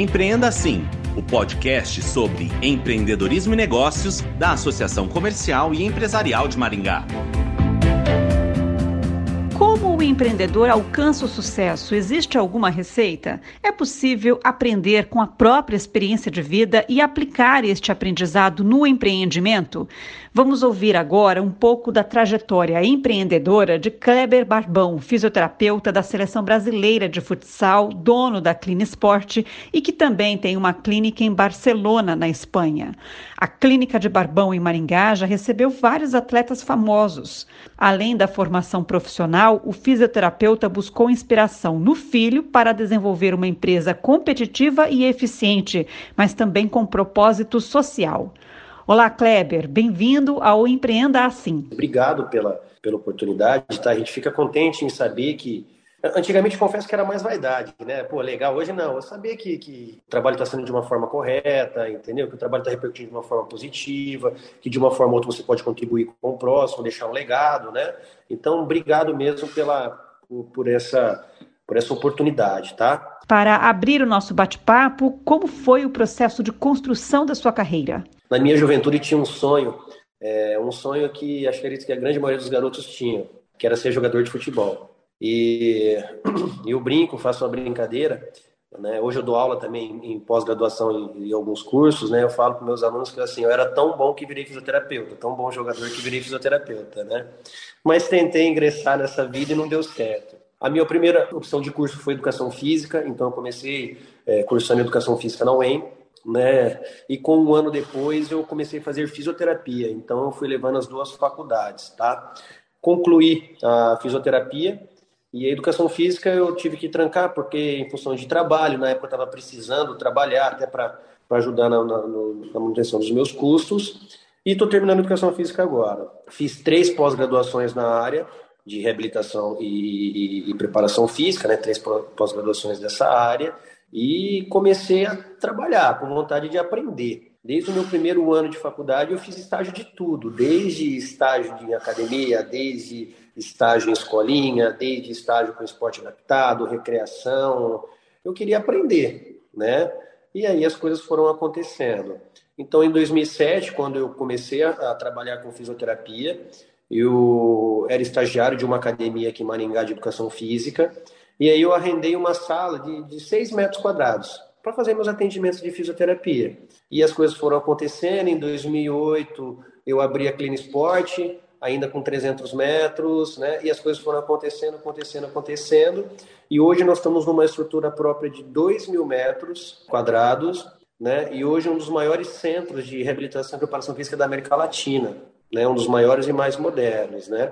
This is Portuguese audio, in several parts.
Empreenda Assim, o podcast sobre empreendedorismo e negócios da Associação Comercial e Empresarial de Maringá. Como o empreendedor alcança o sucesso? Existe alguma receita? É possível aprender com a própria experiência de vida e aplicar este aprendizado no empreendimento? Vamos ouvir agora um pouco da trajetória empreendedora de Kleber Barbão, fisioterapeuta da Seleção Brasileira de Futsal, dono da Clean e que também tem uma clínica em Barcelona, na Espanha. A clínica de Barbão em Maringá já recebeu vários atletas famosos. Além da formação profissional, o fisioterapeuta buscou inspiração no filho para desenvolver uma empresa competitiva e eficiente, mas também com propósito social. Olá, Kleber, bem-vindo ao Empreenda Assim. Obrigado pela, pela oportunidade, tá? A gente fica contente em saber que. Antigamente, confesso que era mais vaidade, né? Pô, legal. Hoje não. Eu sabia que, que o trabalho está sendo de uma forma correta, entendeu? Que o trabalho está repercutindo de uma forma positiva, que de uma forma ou outra você pode contribuir com o próximo, deixar um legado, né? Então, obrigado mesmo pela, por, por essa, por essa oportunidade, tá? Para abrir o nosso bate-papo, como foi o processo de construção da sua carreira? Na minha juventude tinha um sonho, é, um sonho que acho que a grande maioria dos garotos tinha, que era ser jogador de futebol. E eu brinco, faço uma brincadeira. Né? Hoje eu dou aula também em pós-graduação em, em, alguns cursos. Né? Eu falo para meus alunos que assim, eu era tão bom que virei fisioterapeuta, tão bom jogador que virei fisioterapeuta. Né? Mas tentei ingressar nessa vida e não deu certo. A minha primeira opção de curso foi educação física, então eu comecei é, cursando educação física na UEM né? E com um ano depois eu comecei a fazer fisioterapia, então eu fui levando as duas faculdades, tá? Concluí a fisioterapia e a educação física eu tive que trancar porque em função de trabalho, na época eu estava precisando trabalhar até para ajudar na, na, na manutenção dos meus custos e estou terminando a educação física agora. Fiz três pós-graduações na área de reabilitação e, e, e preparação física, né? Três pós-graduações dessa área e comecei a trabalhar com vontade de aprender. Desde o meu primeiro ano de faculdade, eu fiz estágio de tudo, desde estágio de academia, desde estágio em escolinha, desde estágio com esporte adaptado, recreação. Eu queria aprender, né? E aí as coisas foram acontecendo. Então, em 2007, quando eu comecei a, trabalhar com fisioterapia, eu era estagiário de uma academia aqui em Maringá de Educação Física, e aí eu arrendei uma sala de, de 6 metros quadrados para fazer meus atendimentos de fisioterapia. E as coisas foram acontecendo. Em 2008, eu abri a Clean Sport, ainda com 300 metros, né? E as coisas foram acontecendo, acontecendo, acontecendo. E hoje nós estamos numa estrutura própria de 2 mil metros quadrados, né? E hoje é um dos maiores centros de reabilitação e preparação física da América Latina, né? Um dos maiores e mais modernos, né?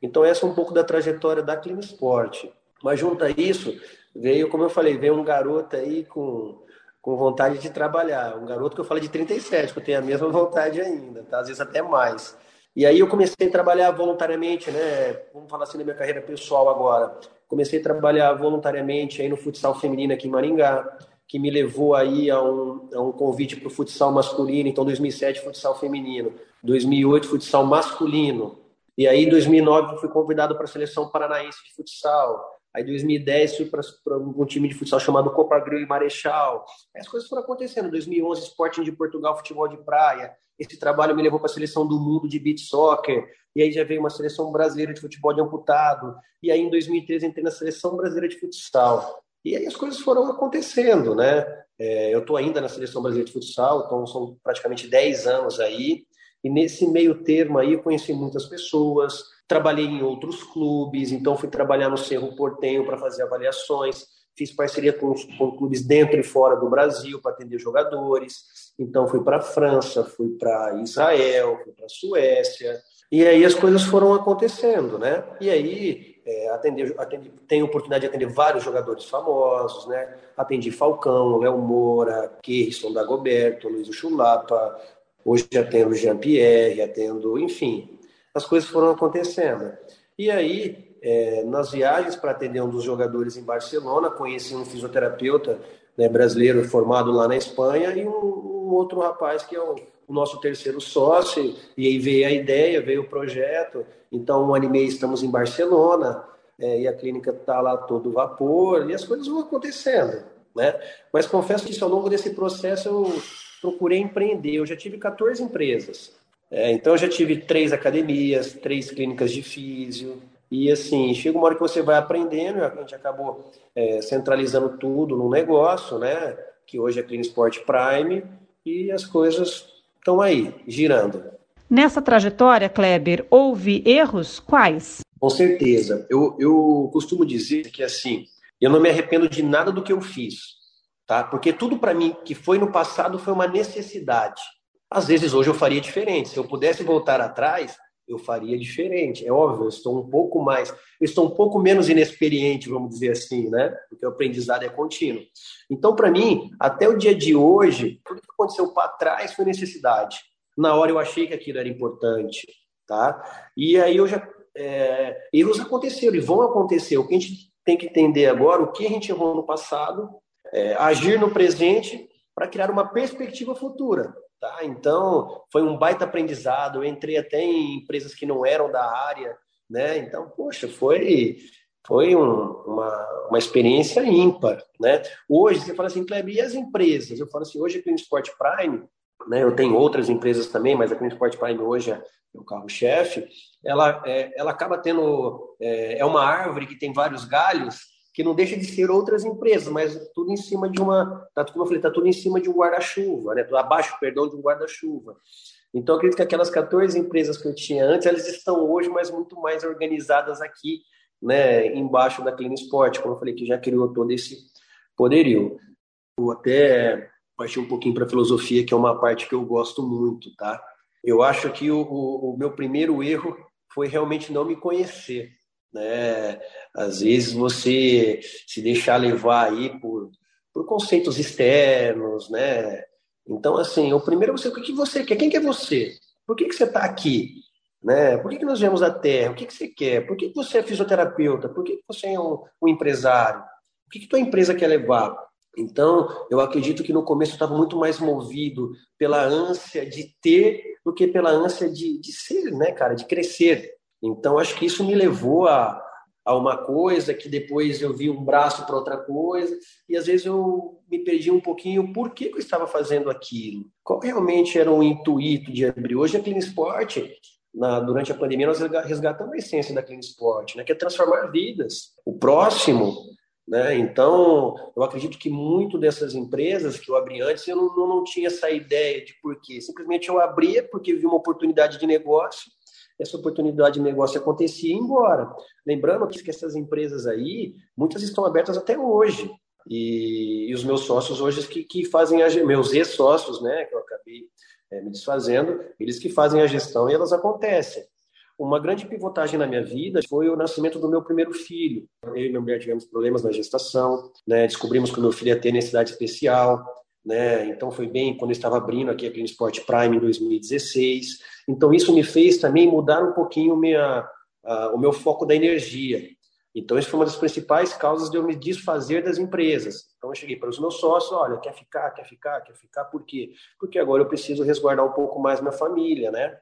Então essa é um pouco da trajetória da Clean Sport. Mas junto a isso, veio, como eu falei, veio um garoto aí com, com vontade de trabalhar. Um garoto que eu falo de 37, que eu tenho a mesma vontade ainda, tá? às vezes até mais. E aí eu comecei a trabalhar voluntariamente, né? Vamos falar assim da minha carreira pessoal agora. Comecei a trabalhar voluntariamente aí no futsal feminino aqui em Maringá, que me levou aí a um, a um convite para o futsal masculino. Então, 2007, futsal feminino. 2008, futsal masculino. E aí, em 2009, fui convidado para a seleção paranaense de futsal. Aí, em 2010, fui para um time de futsal chamado Copa Grill e Marechal. Aí as coisas foram acontecendo. Em 2011, Sporting de Portugal, futebol de praia. Esse trabalho me levou para a seleção do mundo de beach soccer. E aí já veio uma seleção brasileira de futebol de amputado. E aí, em 2013, entrei na seleção brasileira de futsal. E aí as coisas foram acontecendo, né? É, eu estou ainda na seleção brasileira de futsal, então são praticamente 10 anos aí. E nesse meio termo aí eu conheci muitas pessoas, Trabalhei em outros clubes, então fui trabalhar no Cerro Portenho para fazer avaliações. Fiz parceria com, com clubes dentro e fora do Brasil para atender jogadores. Então fui para a França, fui para Israel, fui para a Suécia. E aí as coisas foram acontecendo, né? E aí é, atendi, atendi, tenho oportunidade de atender vários jogadores famosos, né? Atendi Falcão, Léo Moura, Kerson Dagoberto, Luiz Chulapa, hoje atendo Jean-Pierre, atendo, enfim, as coisas foram acontecendo. E aí, é, nas viagens para atender um dos jogadores em Barcelona, conheci um fisioterapeuta né, brasileiro formado lá na Espanha e um, um outro rapaz que é o, o, nosso terceiro sócio. E aí veio a ideia, veio o projeto. Então, um ano e meio estamos em Barcelona é, e a clínica está lá todo vapor e as coisas vão acontecendo. né? Mas confesso que ao longo desse processo eu procurei empreender. Eu já tive 14 empresas. É, então eu já tive três academias, três clínicas de físio. E assim, chega uma hora que você vai aprendendo, a gente acabou é, centralizando tudo no negócio, né? Que hoje é Clean Sport Prime, e as coisas estão aí, girando. Nessa trajetória, Kleber, houve erros? Quais? Com certeza. Eu, eu costumo dizer que assim, eu não me arrependo de nada do que eu fiz, tá? Porque tudo para mim que foi no passado foi uma necessidade. Às vezes hoje eu faria diferente. Se eu pudesse voltar atrás, eu faria diferente. É óbvio, eu estou um pouco mais, eu estou um pouco menos inexperiente, vamos dizer assim, né? Porque o aprendizado é contínuo. Então, para mim, até o dia de hoje, tudo que aconteceu para trás foi necessidade. Na hora eu achei que aquilo era importante, tá? E aí eu já é, erros aconteceram e vão acontecer. O que a gente tem que entender agora, o que a gente errou no passado, é, agir no presente para criar uma perspectiva futura. Tá? Então, foi um baita aprendizado. Eu entrei até em empresas que não eram da área, né? Então, poxa, foi foi um, uma, uma experiência ímpar, né? Hoje, você fala assim, Kleber, e as empresas? Eu falo assim, hoje a Clean Sport Prime, né? Eu tenho outras empresas também, mas a Clean Sport Prime hoje é o carro-chefe. Ela, é, ela acaba tendo é, é uma árvore que tem vários galhos que não deixa de ser outras empresas, mas tudo em cima de uma, tá, como eu falei, tá tudo em cima de um guarda-chuva, né? Abaixo, perdão, de um guarda-chuva. Então, acredito que aquelas 14 empresas que eu tinha antes, elas estão hoje, mas muito mais organizadas aqui, né, embaixo da Clean Sport, como eu falei, que já criou todo esse poderio. Vou até partir um pouquinho para a filosofia, que é uma parte que eu gosto muito, tá? Eu acho que o, o, o meu primeiro erro foi realmente não me conhecer né? Às vezes você se deixar levar aí por, por conceitos externos, né? Então, assim, o primeiro é você, o que você quer? Quem que é você? Por que, que você está aqui? Né? Por que, que nós viemos da Terra? O que, que você quer? Por que, que você é fisioterapeuta? Por que, que você é um, um empresário? O que, que tua empresa quer levar? Então, eu acredito que no começo eu estava muito mais movido pela ânsia de ter do que pela ânsia de, de ser, né, cara, de crescer. Então, acho que isso me levou a, a uma coisa que depois eu vi um braço para outra coisa e às vezes eu me perdi um pouquinho por que, que eu estava fazendo aquilo. Qual realmente era o intuito de abrir? Hoje a Clean Sport, na, durante a pandemia, nós resgatamos a essência da Clean Sport, né, que é transformar vidas. O próximo, né? Então, eu acredito que muito dessas empresas que eu abri antes, eu não, não tinha essa ideia de porquê. Simplesmente eu abria porque vi uma oportunidade de negócio essa oportunidade de negócio acontecia e ia embora. Lembrando que essas empresas aí, muitas estão abertas até hoje. E, e os meus sócios hoje que, que fazem a meus ex-sócios, né, que eu acabei é, me desfazendo, eles que fazem a gestão e elas acontecem. Uma grande pivotagem na minha vida foi o nascimento do meu primeiro filho. Eu e minha mulher tivemos problemas na gestação, né? descobrimos que o meu filho ia ter necessidade especial, né? Então foi bem quando eu estava abrindo aqui a Clean Sport Prime em 2016. Então isso me fez também mudar um pouquinho minha, uh, o meu foco da energia. Então isso foi uma das principais causas de eu me desfazer das empresas. Então eu cheguei para os meus sócios, olha, quer ficar, quer ficar, quer ficar, por quê? Porque agora eu preciso resguardar um pouco mais minha família, né?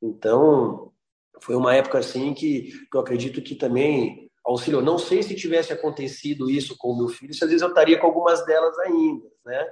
Então foi uma época assim que, que eu acredito que também auxiliou. Não sei se tivesse acontecido isso com o meu filho, se às vezes eu estaria com algumas delas ainda, né?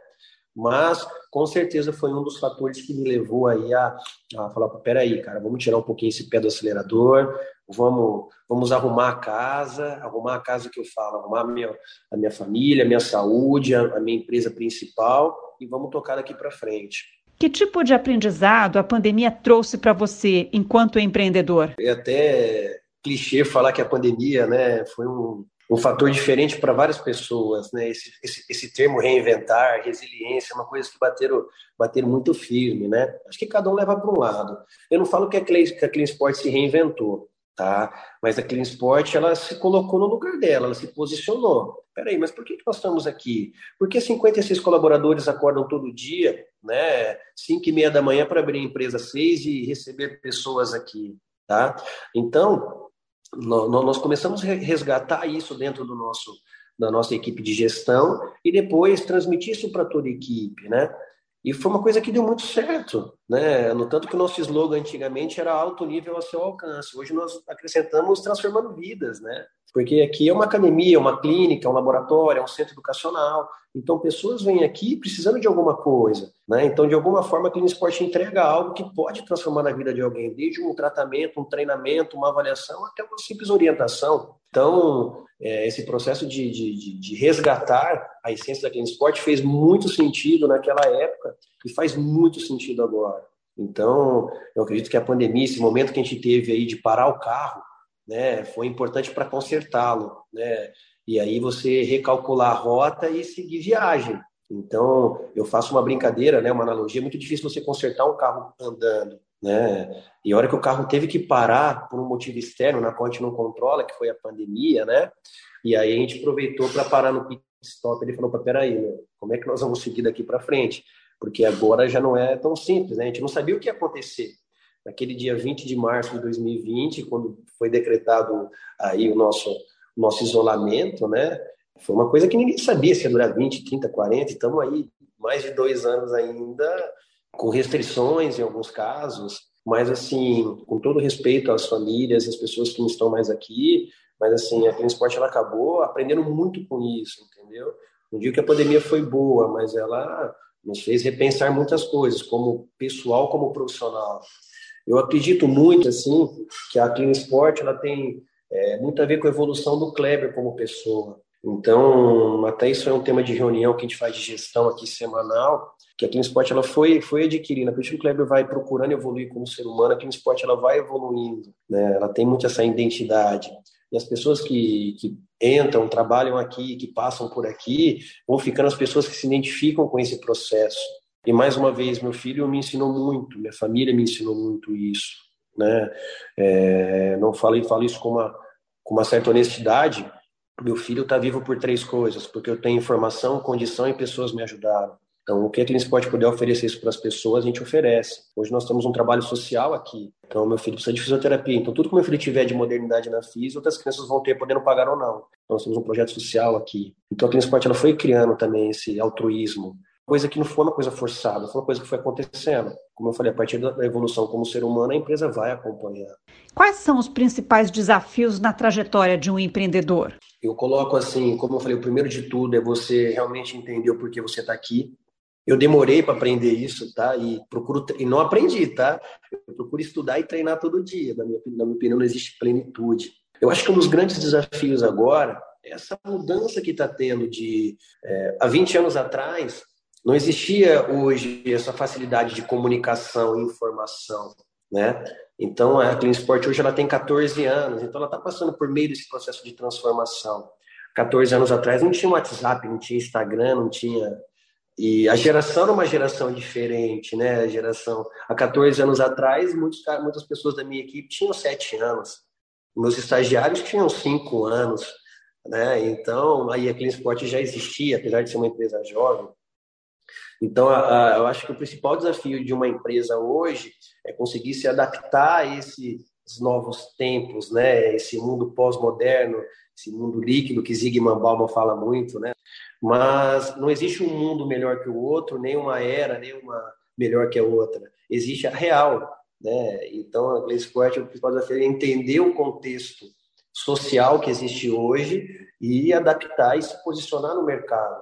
Mas, com certeza, foi um dos fatores que me levou aí a, a falar, peraí, cara, vamos tirar um pouquinho esse pé do acelerador, vamos, vamos arrumar a casa, arrumar a casa que eu falo, arrumar a minha, a minha família, a minha saúde, a, a minha empresa principal e vamos tocar daqui para frente. Que tipo de aprendizado a pandemia trouxe para você enquanto empreendedor? É até clichê falar que a pandemia né, foi um, um fator diferente para várias pessoas, né? Esse, esse, esse, termo reinventar, resiliência, é uma coisa que bateram, bateram muito firme, né? Acho que cada um leva para um lado. Eu não falo que a, Clean, que Sport se reinventou, tá? Mas a Clean Sport, ela se colocou no lugar dela, ela se posicionou. Peraí, mas por que, que nós estamos aqui? Porque 56 colaboradores acordam todo dia, né? 5 e meia da manhã para abrir a empresa 6 e receber pessoas aqui, tá? Então, nós começamos a resgatar isso dentro do nosso da nossa equipe de gestão e depois transmitir isso para toda a equipe, né? E foi uma coisa que deu muito certo, né? No tanto que o nosso slogan antigamente era alto nível a seu alcance. Hoje nós acrescentamos transformando vidas, né? Porque aqui é uma academia, uma clínica, um laboratório, é um centro educacional. Então, pessoas vêm aqui precisando de alguma coisa. Né? Então, de alguma forma, a Clean Sport entrega algo que pode transformar na vida de alguém, desde um tratamento, um treinamento, uma avaliação, até uma simples orientação. Então, é, esse processo de, de, de, resgatar a essência da Clean Sport fez muito sentido naquela época e faz muito sentido agora. Então, eu acredito que a pandemia, esse momento que a gente teve aí de parar o carro, né, foi importante para consertá-lo, né? E aí você recalcular a rota e seguir viagem. Então, eu faço uma brincadeira, né, uma analogia, é muito difícil você consertar um carro andando, né? E a hora que o carro teve que parar por um motivo externo, na qual a gente não controla, que foi a pandemia, né? E aí a gente aproveitou para parar no pit stop, ele falou peraí, né? como é que nós vamos seguir daqui para frente? Porque agora já não é tão simples, né? A gente não sabia o que ia acontecer naquele dia 20 de março de 2020, quando foi decretado aí o nosso, nosso isolamento, né? Foi uma coisa que ninguém sabia se ia durar 20, 30, 40, estamos aí mais de dois anos ainda, com restrições em alguns casos, mas assim, com todo respeito às famílias às pessoas que não estão mais aqui, mas assim, a Transport ela acabou aprendendo muito com isso, entendeu? Não digo que a pandemia foi boa, mas ela nos fez repensar muitas coisas, como pessoal, como profissional. Eu acredito muito assim que a Clean Sport ela tem é, muito a ver com a evolução do Kleber como pessoa. Então, até isso é um tema de reunião que a gente faz de gestão aqui semanal, que a Clean Sport ela foi, foi adquirindo. A partir que o Kleber vai procurando evoluir como ser humano, a Clean Sport ela vai evoluindo, né? ela tem muito essa identidade. E as pessoas que, que entram, trabalham aqui, que passam por aqui, vão ficando as pessoas que se identificam com esse processo. E mais uma vez, meu filho me ensinou muito, minha família me ensinou muito isso, né? É, não falei, falo isso com uma, com uma certa honestidade. Meu filho está vivo por três coisas, porque eu tenho informação, condição e pessoas me ajudaram. Então, o que a Clean pode poder oferecer isso para as pessoas, a gente oferece. Hoje nós temos um trabalho social aqui. Então, meu filho precisa de fisioterapia. Então, tudo que meu filho tiver de modernidade na FIS, outras crianças vão ter, podendo pagar ou não. Então, nós temos um projeto social aqui. Então, a Clean ela foi criando também esse altruísmo coisa que não foi uma coisa forçada, foi uma coisa que foi acontecendo. Como eu falei, a partir da evolução como ser humano, a empresa vai acompanhar. Quais são os principais desafios na trajetória de um empreendedor? Eu coloco assim, como eu falei, o primeiro de tudo é você realmente entender o porquê você está aqui. Eu demorei para aprender isso, tá? E procuro e não aprendi, tá? Eu procuro estudar e treinar todo dia. Na minha, na minha opinião, não existe plenitude. Eu acho que um dos grandes desafios agora é essa mudança que está tendo de é, há 20 anos atrás não existia hoje essa facilidade de comunicação e informação, né? Então, a Clean Sport hoje ela tem 14 anos, então ela está passando por meio desse processo de transformação. 14 anos atrás não tinha WhatsApp, não tinha Instagram, não tinha... E a geração era uma geração diferente, né? A geração... Há 14 anos atrás, muitos, muitas pessoas da minha equipe tinham 7 anos. Meus estagiários tinham 5 anos, né? Então, aí a Clean Sport já existia, apesar de ser uma empresa jovem. Então, eu acho que o principal desafio de uma empresa hoje é conseguir se adaptar a esses novos tempos, né? Esse mundo pós-moderno, esse mundo líquido que Zygmunt Bauman fala muito, né? Mas não existe um mundo melhor que o outro, nem uma era, nem uma melhor que a outra. Existe a real, né? Então, a Glenn Sport, o principal desafio é entender o contexto social que existe hoje e adaptar e se posicionar no mercado.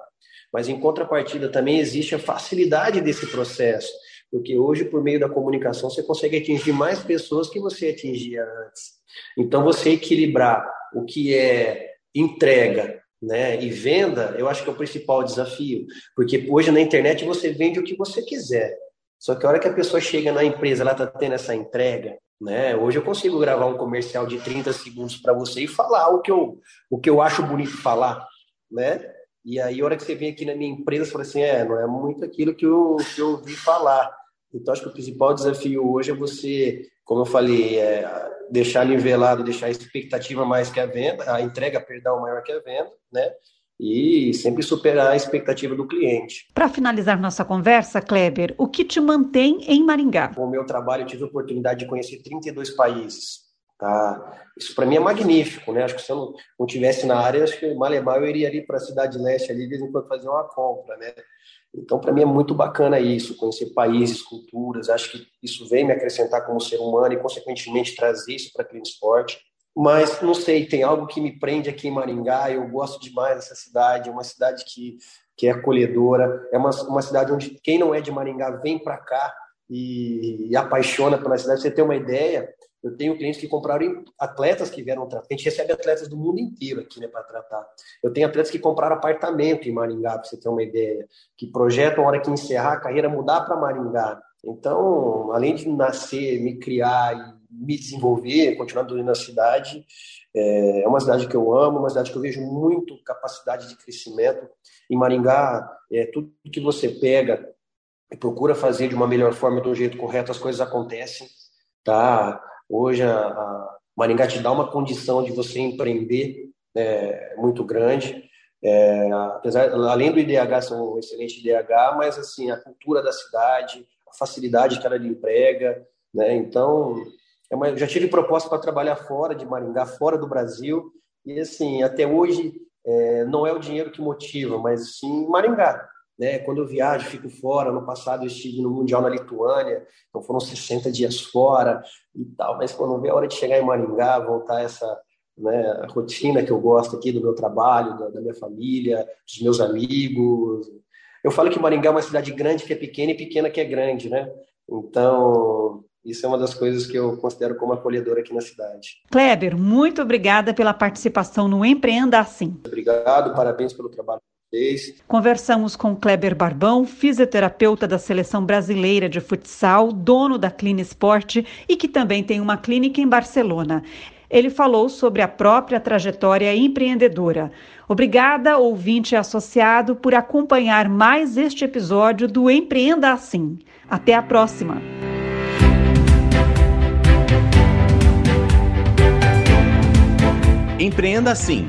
Mas em contrapartida também existe a facilidade desse processo, porque hoje por meio da comunicação você consegue atingir mais pessoas que você atingia antes. Então você equilibrar o que é entrega né, e venda, eu acho que é o principal desafio, porque hoje na internet você vende o que você quiser. Só que a hora que a pessoa chega na empresa, ela está tendo essa entrega, né? Hoje eu consigo gravar um comercial de 30 segundos para você e falar o que eu, o que eu acho bonito falar, né? E aí, a hora que você vem aqui na minha empresa, você fala assim: é, não é muito aquilo que eu, que eu ouvi falar. Então, acho que o principal desafio hoje é você, como eu falei, é deixar nivelado, deixar a expectativa mais que a venda, a entrega, perdão, maior que a venda, né? E sempre superar a expectativa do cliente. Para finalizar nossa conversa, Kleber, o que te mantém em Maringá? Com o meu trabalho, eu tive a oportunidade de conhecer 32 países. Tá? Isso para mim é magnífico, né? Acho que se eu não, não tivesse na área, acho que mal e mal eu iria ali para a cidade leste ali de vez em quando fazer uma compra, né? Então, para mim é muito bacana isso, conhecer países, culturas. Acho que isso vem me acrescentar como ser humano e, consequentemente, trazer isso para a Esporte. Mas não sei, tem algo que me prende aqui em Maringá. Eu gosto demais dessa cidade. É uma cidade que, que é acolhedora. É uma, uma cidade onde quem não é de Maringá vem para cá e, e apaixona pela cidade. Você tem uma ideia? Eu tenho clientes que compraram atletas que vieram tratar. A gente recebe atletas do mundo inteiro aqui, né, para tratar. Eu tenho atletas que compraram apartamento em Maringá, para você ter uma ideia, que projetam a hora que encerrar a carreira mudar para Maringá. Então, além de nascer, me criar e me desenvolver, continuar dormindo na cidade, é, é uma cidade que eu amo, uma cidade que eu vejo muito capacidade de crescimento. Em Maringá, é, tudo que você pega e procura fazer de uma melhor forma, do jeito correto, as coisas acontecem, tá? Hoje a, a Maringá te dá uma condição de você empreender é, muito grande. É, apesar, além do IDH ser um excelente IDH, mas assim a cultura da cidade, a facilidade que ela lhe emprega, né? Então, é uma, já tive proposta para trabalhar fora de Maringá, fora do Brasil, e assim até hoje é, não é o dinheiro que motiva, mas sim Maringá. Né? Quando eu viajo, fico fora. No passado eu estive no Mundial na Lituânia, então foram 60 dias fora e tal. Mas quando vê a hora de chegar em Maringá, voltar essa né, rotina que eu gosto aqui do meu trabalho, da, da minha família, dos meus amigos. Eu falo que Maringá é uma cidade grande que é pequena e pequena que é grande, né? Então, isso é uma das coisas que eu considero como acolhedor aqui na cidade. Kleber, muito obrigada pela participação no Empreenda Assim. Obrigado, parabéns pelo trabalho Conversamos com Kleber Barbão, fisioterapeuta da Seleção Brasileira de Futsal, dono da Clean Sport e que também tem uma clínica em Barcelona. Ele falou sobre a própria trajetória empreendedora. Obrigada, ouvinte associado, por acompanhar mais este episódio do Empreenda Assim. Até a próxima! Empreenda Assim